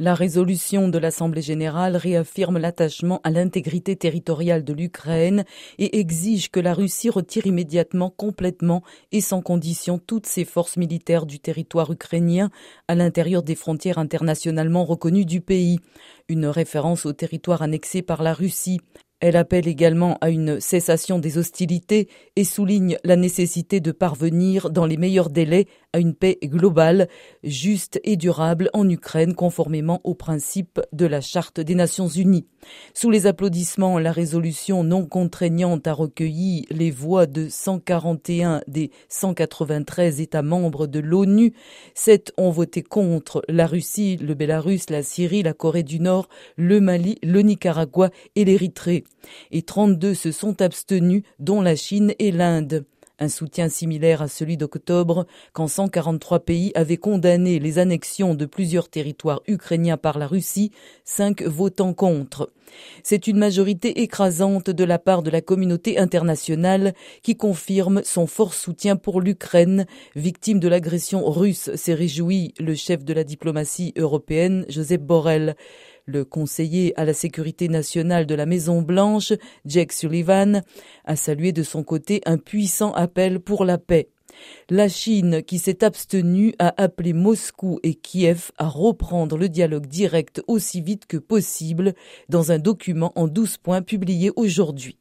La résolution de l'Assemblée générale réaffirme l'attachement à l'intégrité territoriale de l'Ukraine et exige que la Russie retire immédiatement, complètement et sans condition toutes ses forces militaires du territoire ukrainien à l'intérieur des frontières internationalement reconnues du pays. Une référence au territoire annexé par la Russie. Elle appelle également à une cessation des hostilités et souligne la nécessité de parvenir dans les meilleurs délais à une paix globale, juste et durable en Ukraine conformément aux principes de la Charte des Nations Unies. Sous les applaudissements, la résolution non contraignante a recueilli les voix de 141 des 193 États membres de l'ONU. Sept ont voté contre la Russie, le Bélarus, la Syrie, la Corée du Nord, le Mali, le Nicaragua et l'Érythrée. Et 32 se sont abstenus, dont la Chine et l'Inde. Un soutien similaire à celui d'octobre, quand 143 pays avaient condamné les annexions de plusieurs territoires ukrainiens par la Russie, cinq votant contre. C'est une majorité écrasante de la part de la communauté internationale qui confirme son fort soutien pour l'Ukraine, victime de l'agression russe, s'est réjoui le chef de la diplomatie européenne, Joseph Borrell. Le conseiller à la sécurité nationale de la Maison Blanche, Jake Sullivan, a salué de son côté un puissant appel pour la paix. La Chine, qui s'est abstenue, a appelé Moscou et Kiev à reprendre le dialogue direct aussi vite que possible dans un document en douze points publié aujourd'hui.